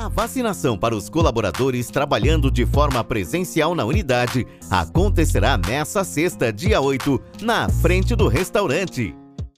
A vacinação para os colaboradores trabalhando de forma presencial na unidade acontecerá nesta sexta, dia 8, na frente do restaurante.